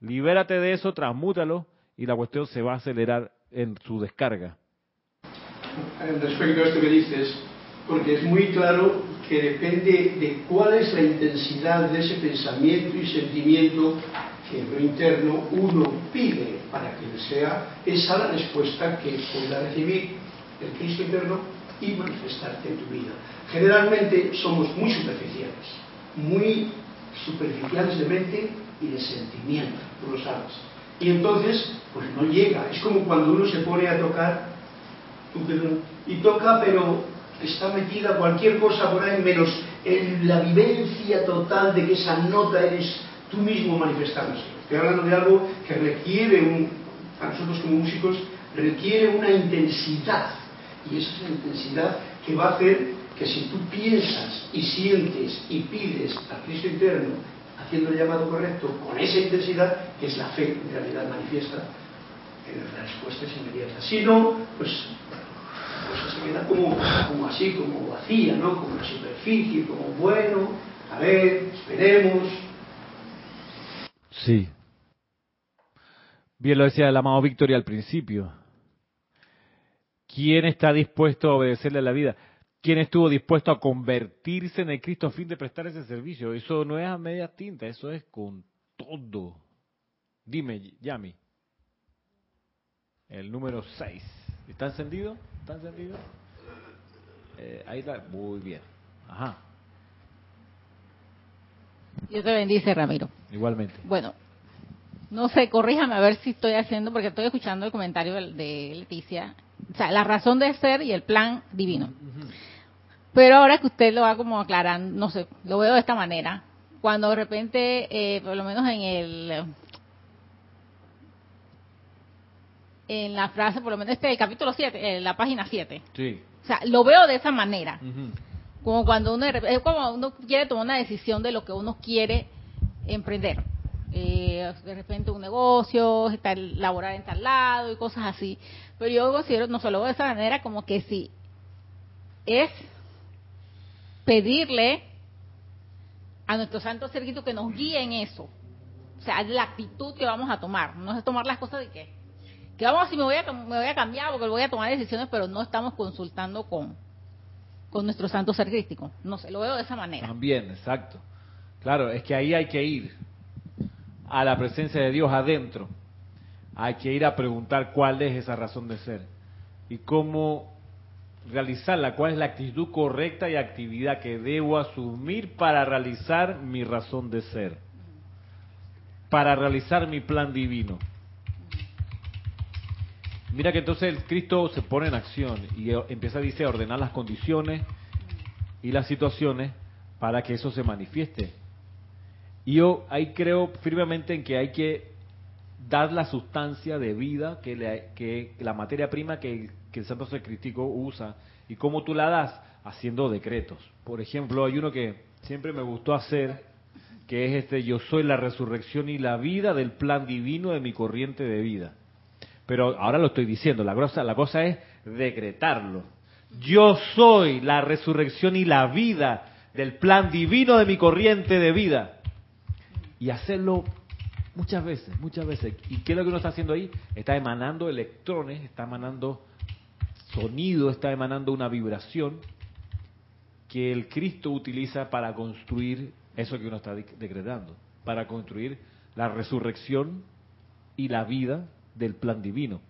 A: Libérate de eso, transmútalo y la cuestión se va a acelerar en su descarga.
B: Respecto a esto que dices, porque es muy claro que depende de cuál es la intensidad de ese pensamiento y sentimiento que en lo interno uno pide para que sea esa la respuesta que pueda recibir el Cristo interno y manifestarte en tu vida. Generalmente somos muy superficiales, muy superficiales de mente y de sentimiento, tú lo sabes. Y entonces, pues no llega. Es como cuando uno se pone a tocar y toca, pero está metida cualquier cosa por ahí, menos en la vivencia total de que esa nota eres tú mismo manifestándose. Estoy hablando de algo que requiere, un, a nosotros como músicos, requiere una intensidad. Y esa es la intensidad que va a hacer que si tú piensas y sientes y pides al Cristo interno, haciendo el llamado correcto, con esa intensidad, que es la fe en realidad manifiesta, la respuesta es inmediata. Si no, pues pues se queda como, como así, como vacía, ¿no? Como una superficie, como bueno, a ver, esperemos.
A: Sí. Bien lo decía el amado Victoria al principio. ¿Quién está dispuesto a obedecerle a la vida? ¿Quién estuvo dispuesto a convertirse en el Cristo a fin de prestar ese servicio? Eso no es a media tinta, eso es con todo. Dime, Yami. El número 6. ¿Está encendido? ¿Está encendido? Eh, ahí está. Muy bien. Ajá.
C: Dios te bendice, Ramiro.
A: Igualmente.
C: Bueno, no sé, corríjame a ver si estoy haciendo, porque estoy escuchando el comentario de Leticia. O sea, la razón de ser y el plan divino. Pero ahora que usted lo va como aclarando, no sé, lo veo de esta manera. Cuando de repente, eh, por lo menos en el en la frase, por lo menos este capítulo 7, en la página 7.
A: Sí.
C: O sea, lo veo de esa manera. Como cuando uno, es como uno quiere tomar una decisión de lo que uno quiere emprender. Eh, de repente un negocio, estar, laborar en tal lado y cosas así. Pero yo considero, no solo de esa manera, como que si es pedirle a nuestro santo servicio que nos guíe en eso. O sea, la actitud que vamos a tomar. No es tomar las cosas de qué que vamos si me voy a me voy a cambiar porque voy a tomar decisiones pero no estamos consultando con con nuestro santo ser crístico. No sé lo veo de esa manera.
A: También exacto. Claro es que ahí hay que ir a la presencia de Dios adentro. Hay que ir a preguntar cuál es esa razón de ser y cómo realizarla cuál es la actitud correcta y actividad que debo asumir para realizar mi razón de ser para realizar mi plan divino Mira que entonces el Cristo se pone en acción y empieza, dice, a ordenar las condiciones y las situaciones para que eso se manifieste. Y yo ahí creo firmemente en que hay que dar la sustancia de vida que, que la materia prima que, el Santo Crístico usa. ¿Y cómo tú la das? Haciendo decretos. Por ejemplo, hay uno que siempre me gustó hacer, que es este, yo soy la resurrección y la vida del plan divino de mi corriente de vida. Pero ahora lo estoy diciendo, la cosa, la cosa es decretarlo. Yo soy la resurrección y la vida del plan divino de mi corriente de vida. Y hacerlo muchas veces, muchas veces. ¿Y qué es lo que uno está haciendo ahí? Está emanando electrones, está emanando sonido, está emanando una vibración que el Cristo utiliza para construir eso que uno está decretando, para construir la resurrección y la vida del plan divino.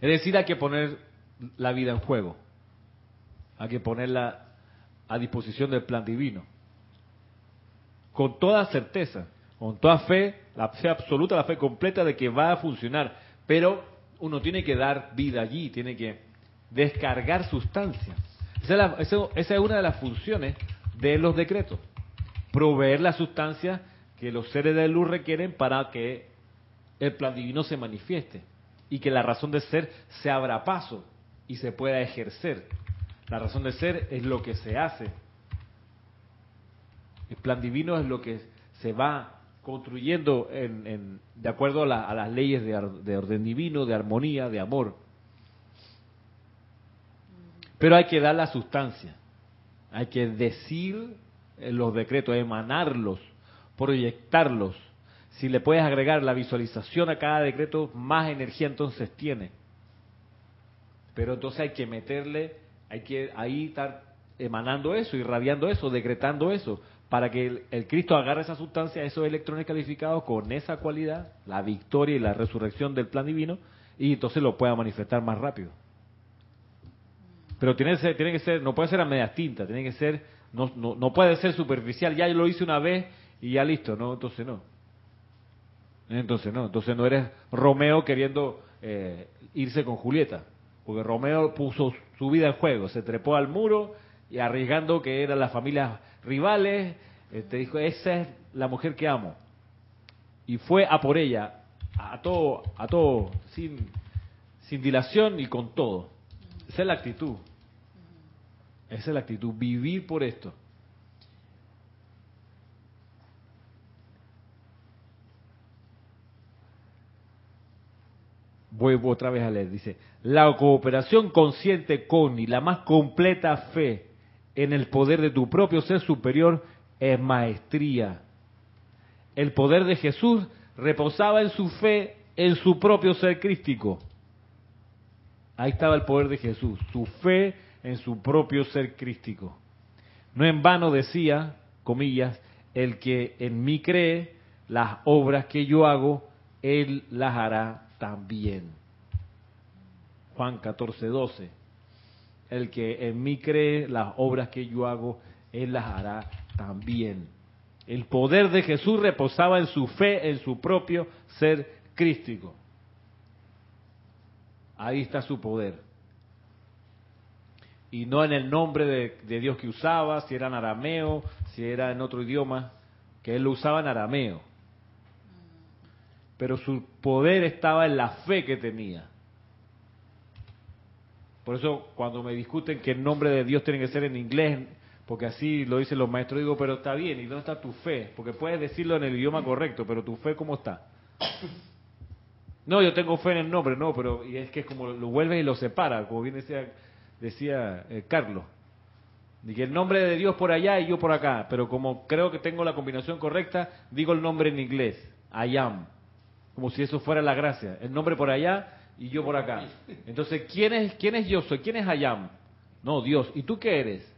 A: Es decir, hay que poner la vida en juego, hay que ponerla a disposición del plan divino. Con toda certeza, con toda fe, la fe absoluta, la fe completa de que va a funcionar, pero uno tiene que dar vida allí, tiene que descargar sustancia. Esa es, una de las funciones de los decretos, proveer la sustancia que los seres de luz requieren para que el plan divino se manifieste y que la razón de ser se abra paso y se pueda ejercer. La razón de ser es lo que se hace. El plan divino es lo que se va construyendo en, de acuerdo a, las leyes de, orden divino, de armonía, de amor. Pero hay que dar la sustancia, hay que decir los decretos, emanarlos, proyectarlos, si le puedes agregar la visualización a cada decreto, más energía entonces tiene. Pero entonces hay que meterle, hay que ahí estar emanando eso, irradiando eso, decretando eso, para que el, Cristo agarre esa sustancia, esos electrones calificados con esa cualidad, la victoria y la resurrección del plan divino, y entonces lo pueda manifestar más rápido. Pero tiene que ser, tiene que ser no puede ser a medias tintas, tiene que ser, no, no, no puede ser superficial, ya lo hice una vez y ya listo, no, entonces no Entonces no, entonces no eres Romeo queriendo eh, irse con Julieta, porque Romeo puso su vida en juego, se trepó al muro y arriesgando que eran las familias rivales, te dijo, esa es la mujer que amo. Y fue a por ella, a todo, a todo, sin, sin dilación y con todo. Esa es la actitud. Esa es la actitud, vivir por esto. Voy otra vez a leer, dice, la cooperación consciente con y la más completa fe en el poder de tu propio ser superior es maestría. El poder de Jesús reposaba en su fe en su propio ser crístico. Ahí estaba el poder de Jesús, su fe en su propio ser crístico. No en vano decía, comillas, el que en mí cree, las obras que yo hago, él las hará también. Juan 14, 12. El que en mí cree, las obras que yo hago, él las hará también. El poder de Jesús reposaba en su fe, en su propio ser crístico. Ahí está su poder. Y no en el nombre de, de, Dios que usaba, si era en arameo, si era en otro idioma, que él lo usaba en arameo. Pero su poder estaba en la fe que tenía. Por eso cuando me discuten que el nombre de Dios tiene que ser en inglés, porque así lo dicen los maestros, digo, pero está bien, ¿y dónde está tu fe? Porque puedes decirlo en el idioma correcto, pero tu fe ¿cómo está? No, yo tengo fe en el nombre, no, pero y es que es como lo vuelve y lo separa, como bien decía, decía eh, Carlos. El nombre de Dios por allá y yo por acá, pero como creo que tengo la combinación correcta, digo el nombre en inglés, I am, como si eso fuera la gracia, el nombre por allá y yo por acá. Entonces, ¿quién es, quién es yo soy? ¿Quién es I am? No, Dios. ¿Y tú qué eres?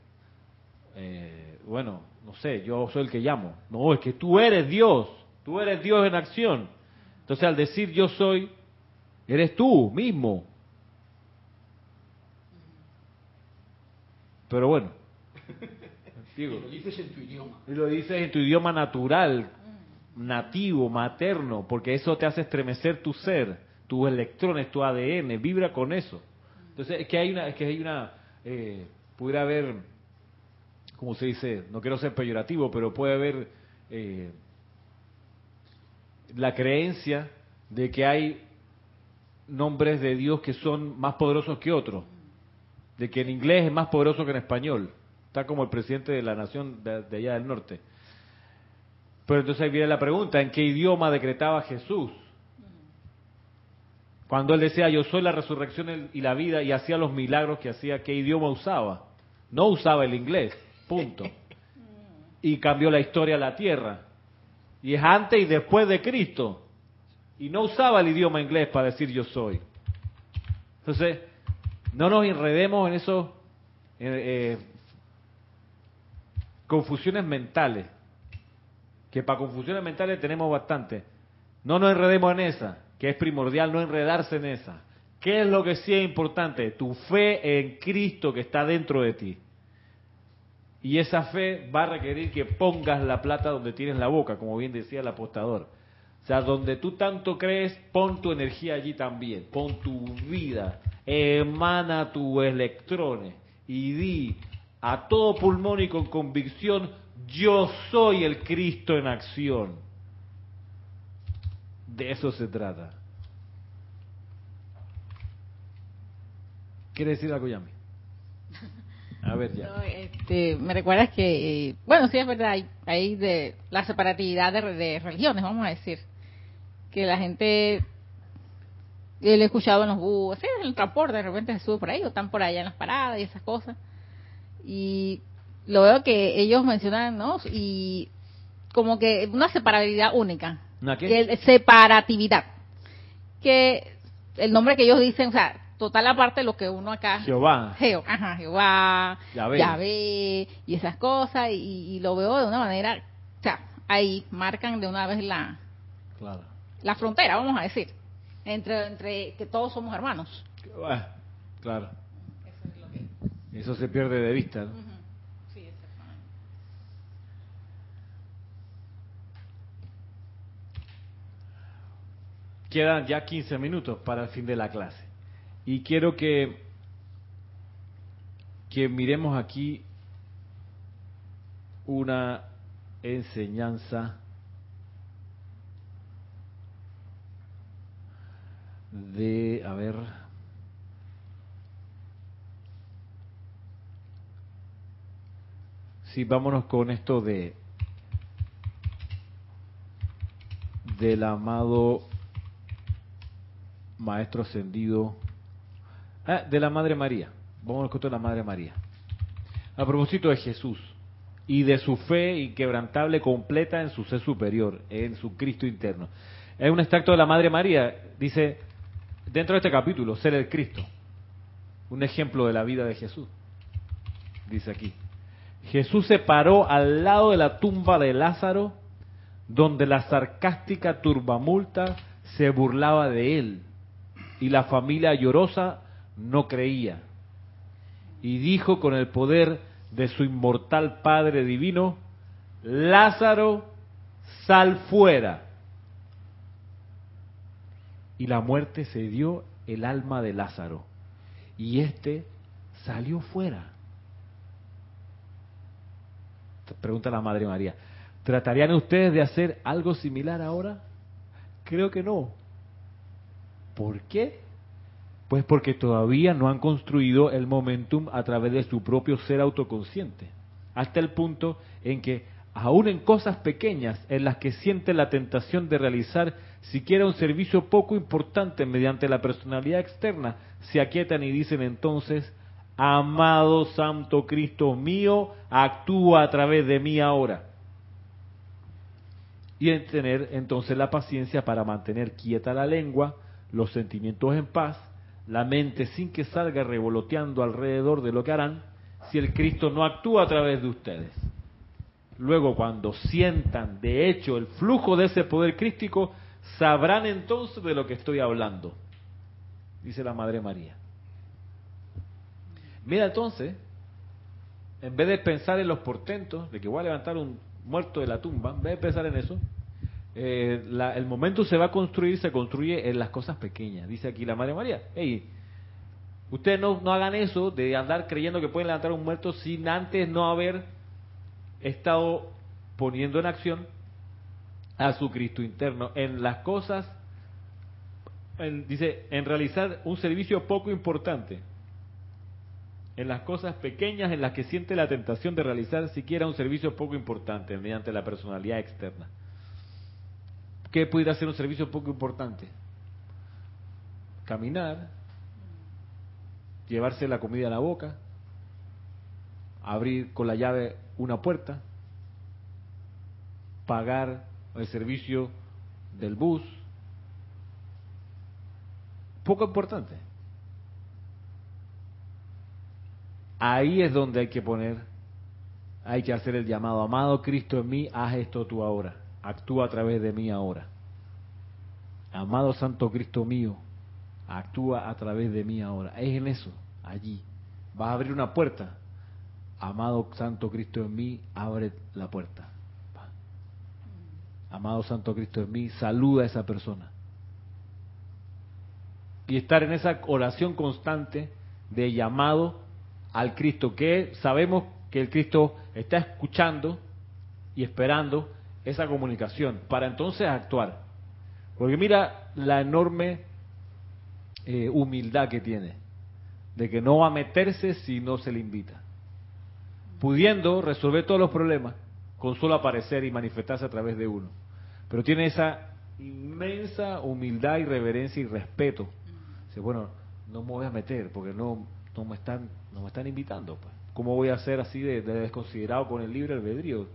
A: Eh, bueno, no sé, yo soy el que llamo. No, es que tú eres Dios, tú eres Dios en acción. Entonces al decir yo soy, eres tú mismo. Pero bueno,
B: digo, y lo dices en tu idioma.
A: Y lo dices en tu idioma natural, nativo, materno, porque eso te hace estremecer tu ser, tus electrones, tu ADN, vibra con eso. Entonces es que hay una, es que hay una, eh, pudiera haber como se dice, no quiero ser peyorativo, pero puede haber eh, la creencia de que hay nombres de Dios que son más poderosos que otros, de que en inglés es más poderoso que en español, está como el presidente de la nación de, de allá del norte. Pero entonces ahí viene la pregunta, ¿en qué idioma decretaba Jesús? Cuando él decía, yo soy la resurrección y la vida, y hacía los milagros que hacía, ¿qué idioma usaba? No usaba el inglés. Punto. Y cambió la historia de la tierra. Y es antes y después de Cristo. Y no usaba el idioma inglés para decir yo soy. Entonces, no nos enredemos en esos eh, confusiones mentales. Que para confusiones mentales tenemos bastante. No nos enredemos en esa, que es primordial no enredarse en esa. ¿Qué es lo que sí es importante? Tu fe en Cristo que está dentro de ti. Y esa fe va a requerir que pongas la plata donde tienes la boca, como bien decía el apostador. O sea, donde tú tanto crees, pon tu energía allí también, pon tu vida, emana tus electrones y di a todo pulmón y con convicción, yo soy el Cristo en acción. De eso se trata. ¿Quiere decir algo, Yami? A ver, ya.
C: No, este, me recuerdas que, bueno, sí es verdad, hay, hay de la separatividad de, de, religiones, vamos a decir. Que la gente, he escuchado en los bus, en el transporte, de repente se sube por ahí o están por allá en las paradas y esas cosas. Y lo veo que ellos mencionan, ¿no? Y como que una separatividad única.
A: ¿Una qué?
C: Que separatividad. Que el nombre que ellos dicen, o sea, total aparte de lo que uno acá
A: Jehová
C: Jeo, ajá, Jehová
A: Yahvé.
C: Yahvé y esas cosas y, y, lo veo de una manera o sea ahí marcan de una vez la
A: claro.
C: la frontera vamos a decir entre entre que todos somos hermanos
A: ah, claro eso, es lo que... eso se pierde de vista ¿no? uh -huh.
C: sí, exactamente.
A: Quedan ya 15 minutos para el fin de la clase. Y quiero que, que miremos aquí una enseñanza de, a ver, sí, vámonos con esto de del amado Maestro Ascendido, ah, de la Madre María. Vamos con la Madre María. A propósito de Jesús y de su fe inquebrantable completa en su ser superior, en su Cristo interno. Es un extracto de la Madre María, dice, dentro de este capítulo, ser el Cristo. Un ejemplo de la vida de Jesús. Dice aquí. Jesús se paró al lado de la tumba de Lázaro, donde la sarcástica turbamulta se burlaba de él y la familia llorosa no creía. Y dijo con el poder de su inmortal Padre Divino, Lázaro, sal fuera. Y la muerte se dio el alma de Lázaro, y éste salió fuera. Pregunta la Madre María, ¿tratarían ustedes de hacer algo similar ahora? Creo que no. ¿Por qué? Pues porque todavía no han construido el momentum a través de su propio ser autoconsciente, hasta el punto en que, aún en cosas pequeñas en las que sienten la tentación de realizar siquiera un servicio poco importante mediante la personalidad externa, se aquietan y dicen entonces, amado Santo Cristo mío, actúa a través de mí ahora. Y en tener entonces la paciencia para mantener quieta la lengua, los sentimientos en paz, la mente sin que salga revoloteando alrededor de lo que harán, si el Cristo no actúa a través de ustedes. Luego, cuando sientan de hecho el flujo de ese poder crístico, sabrán entonces de lo que estoy hablando, dice la Madre María. Mira entonces, en vez de pensar en los portentos, de que voy a levantar un muerto de la tumba, en vez de pensar en eso, eh, el momento se va a construir, se construye en las cosas pequeñas. Dice aquí la Madre María, hey, ustedes no, no hagan eso de andar creyendo que pueden levantar un muerto sin antes no haber estado poniendo en acción a su Cristo interno en las cosas, dice, en realizar un servicio poco importante, en las cosas pequeñas en las que siente la tentación de realizar siquiera un servicio poco importante mediante la personalidad externa. ¿Qué pudiera ser un servicio poco importante? Caminar, llevarse la comida a la boca, abrir con la llave una puerta, pagar el servicio del bus. Poco importante. Ahí es donde hay que poner, hay que hacer el llamado, amado Cristo en mí, haz esto tú ahora actúa a través de mí ahora. Amado Santo Cristo mío, actúa a través de mí ahora. Es en eso, allí. Vas a abrir una puerta. Amado Santo Cristo en mí, abre la puerta. Amado Santo Cristo en mí, saluda a esa persona. Y estar en esa oración constante de llamado al Cristo, que sabemos que el Cristo está escuchando y esperando esa comunicación para entonces actuar. Porque mira la enorme eh, humildad que tiene, de que no va a meterse si no se le invita, pudiendo resolver todos los problemas con solo aparecer y manifestarse a través de uno. Pero tiene esa inmensa humildad y reverencia y respeto. Dice, bueno, no me voy a meter porque no, no me están no me están invitando. Pues. ¿Cómo voy a ser así de desconsiderado con el libre albedrío?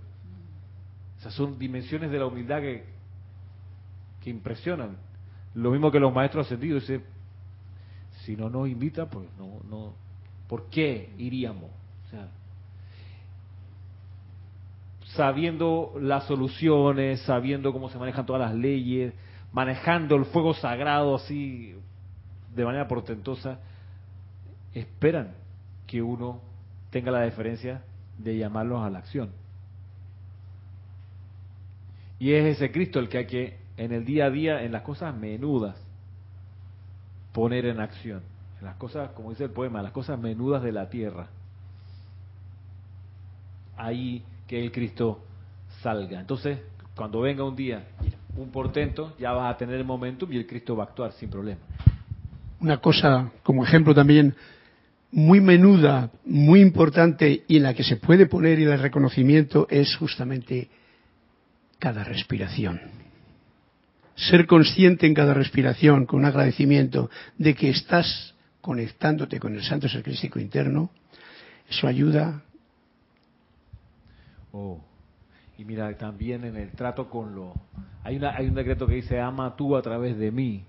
A: Esas son dimensiones de la humildad que, que impresionan. Lo mismo que los maestros ascendidos, dice, si no nos invita, pues no, no, ¿por qué iríamos? O sea, sabiendo las soluciones, sabiendo cómo se manejan todas las leyes, manejando el fuego sagrado así de manera portentosa, esperan que uno tenga la deferencia de llamarlos a la acción. Y es ese Cristo el que hay que en el día a día, en las cosas menudas, poner en acción. En las cosas, como dice el poema, las cosas menudas de la tierra. Ahí que el Cristo salga. Entonces, cuando venga un día, un portento, ya vas a tener el momentum y el Cristo va a actuar sin problema.
B: Una cosa, como ejemplo también, muy menuda, muy importante y en la que se puede poner el reconocimiento es justamente cada respiración. Ser consciente en cada respiración con un agradecimiento de que estás conectándote con el santo ser crístico interno, eso ayuda.
A: Oh. Y mira, también en el trato con lo... Hay, una, hay un decreto que dice, ama tú a través de mí.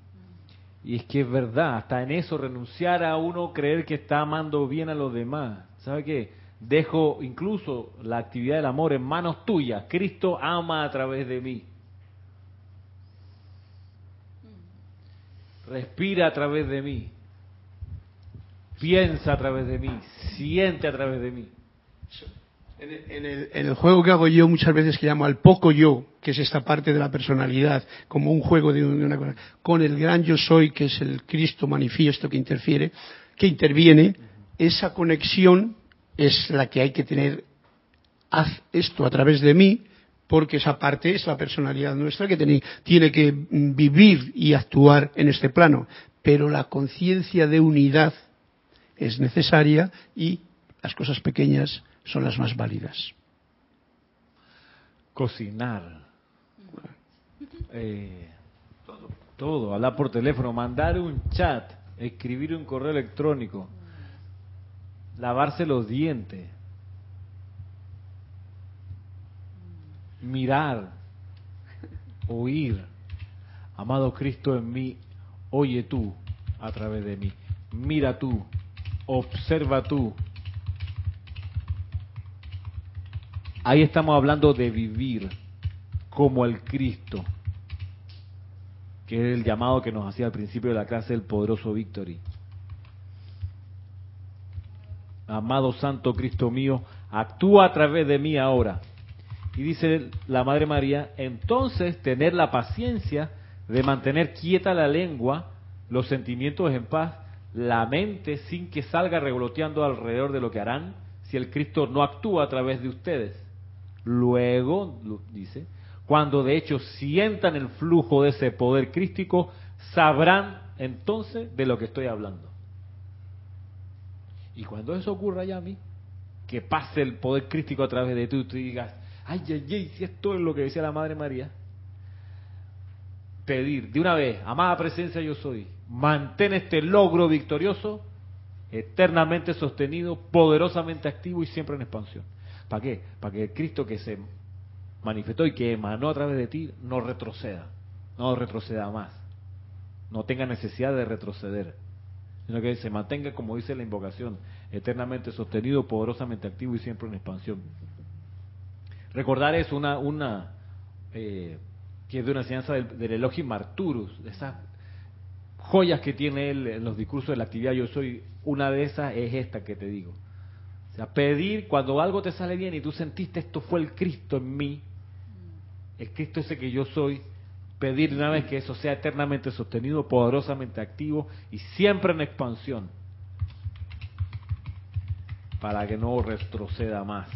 A: Y es que es verdad, hasta en eso, renunciar a uno, creer que está amando bien a los demás. ¿Sabe qué? Dejo incluso la actividad del amor en manos tuyas. Cristo ama a través de mí. Respira a través de mí. Piensa a través de mí. Siente a través de mí.
B: En el, juego que hago yo muchas veces que llamo al poco yo, que es esta parte de la personalidad, como un juego de, una cosa, con el gran yo soy, que es el Cristo manifiesto que interfiere, que interviene, esa conexión es la que hay que tener, haz esto a través de mí, porque esa parte es la personalidad nuestra que tiene, que vivir y actuar en este plano. Pero la conciencia de unidad es necesaria y las cosas pequeñas son las más válidas.
A: Cocinar. Eh, todo, todo, hablar por teléfono, mandar un chat, escribir un correo electrónico, lavarse los dientes, mirar, oír. Amado Cristo en mí, oye tú a través de mí, mira tú, observa tú, Ahí estamos hablando de vivir como el Cristo, que es el llamado que nos hacía al principio de la clase el poderoso Victory. Amado Santo Cristo mío, actúa a través de mí ahora. Y dice la Madre María, entonces tener la paciencia de mantener quieta la lengua, los sentimientos en paz, la mente sin que salga revoloteando alrededor de lo que harán si el Cristo no actúa a través de ustedes. Luego, dice, cuando de hecho sientan el flujo de ese poder crístico, sabrán entonces de lo que estoy hablando. Y cuando eso ocurra ya a mí, que pase el poder crístico a través de ti y tú digas, ay, ay, ay, si esto es lo que decía la Madre María, pedir de una vez, amada presencia yo soy, mantén este logro victorioso, eternamente sostenido, poderosamente activo y siempre en expansión. ¿Para qué? Para que el Cristo que se manifestó y que emanó a través de ti no retroceda, no retroceda más, no tenga necesidad de retroceder, sino que se mantenga, como dice la invocación, eternamente sostenido, poderosamente activo y siempre en expansión. Recordar es una, una eh, que es de una enseñanza del, del Elohim de esas joyas que tiene él en los discursos de la actividad Yo Soy, una de esas es esta que te digo. O sea, pedir cuando algo te sale bien y tú sentiste esto fue el Cristo en mí, el Cristo ese que yo soy, pedir una vez que eso sea eternamente sostenido, poderosamente activo y siempre en expansión, para que no retroceda más.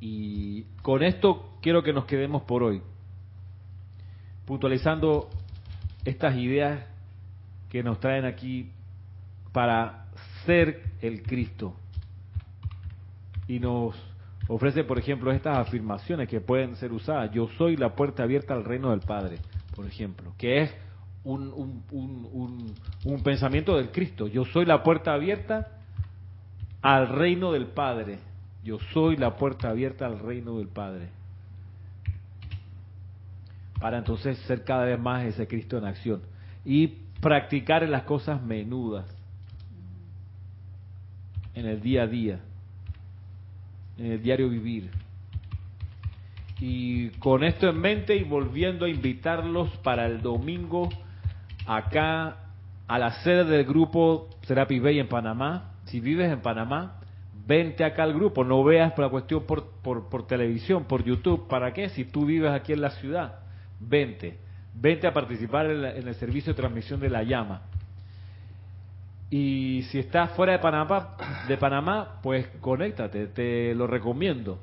A: Y con esto quiero que nos quedemos por hoy, puntualizando estas ideas que nos traen aquí para ser el Cristo. Y nos ofrece, por ejemplo, estas afirmaciones que pueden ser usadas. Yo soy la puerta abierta al reino del Padre, por ejemplo, que es un, un, pensamiento del Cristo. Yo soy la puerta abierta al reino del Padre. Yo soy la puerta abierta al reino del Padre. Para entonces ser cada vez más ese Cristo en acción. Y practicar en las cosas menudas en el día a día, en el diario vivir. Y con esto en mente y volviendo a invitarlos para el domingo acá a la sede del grupo Serapi Bay en Panamá. Si vives en Panamá, vente acá al grupo, no veas la cuestión por, por, por televisión, por YouTube, ¿para qué? Si tú vives aquí en la ciudad, vente, vente a participar en, en el servicio de transmisión de la llama. Y si estás fuera de Panamá, de Panamá, pues conéctate, te lo recomiendo.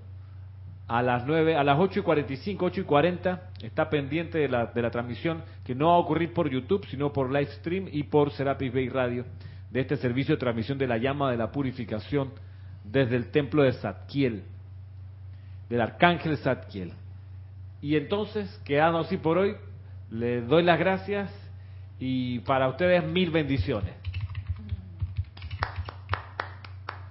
A: A las 9, a las 8 y 45, 8 y 40, está pendiente de la, de la transmisión que no va a ocurrir por YouTube, sino por live stream y por Serapis Bay Radio, de este servicio de transmisión de la llama de la purificación desde el templo de Zadkiel, del arcángel Zadkiel. Y entonces, quedando así por hoy, les doy las gracias y para ustedes mil bendiciones.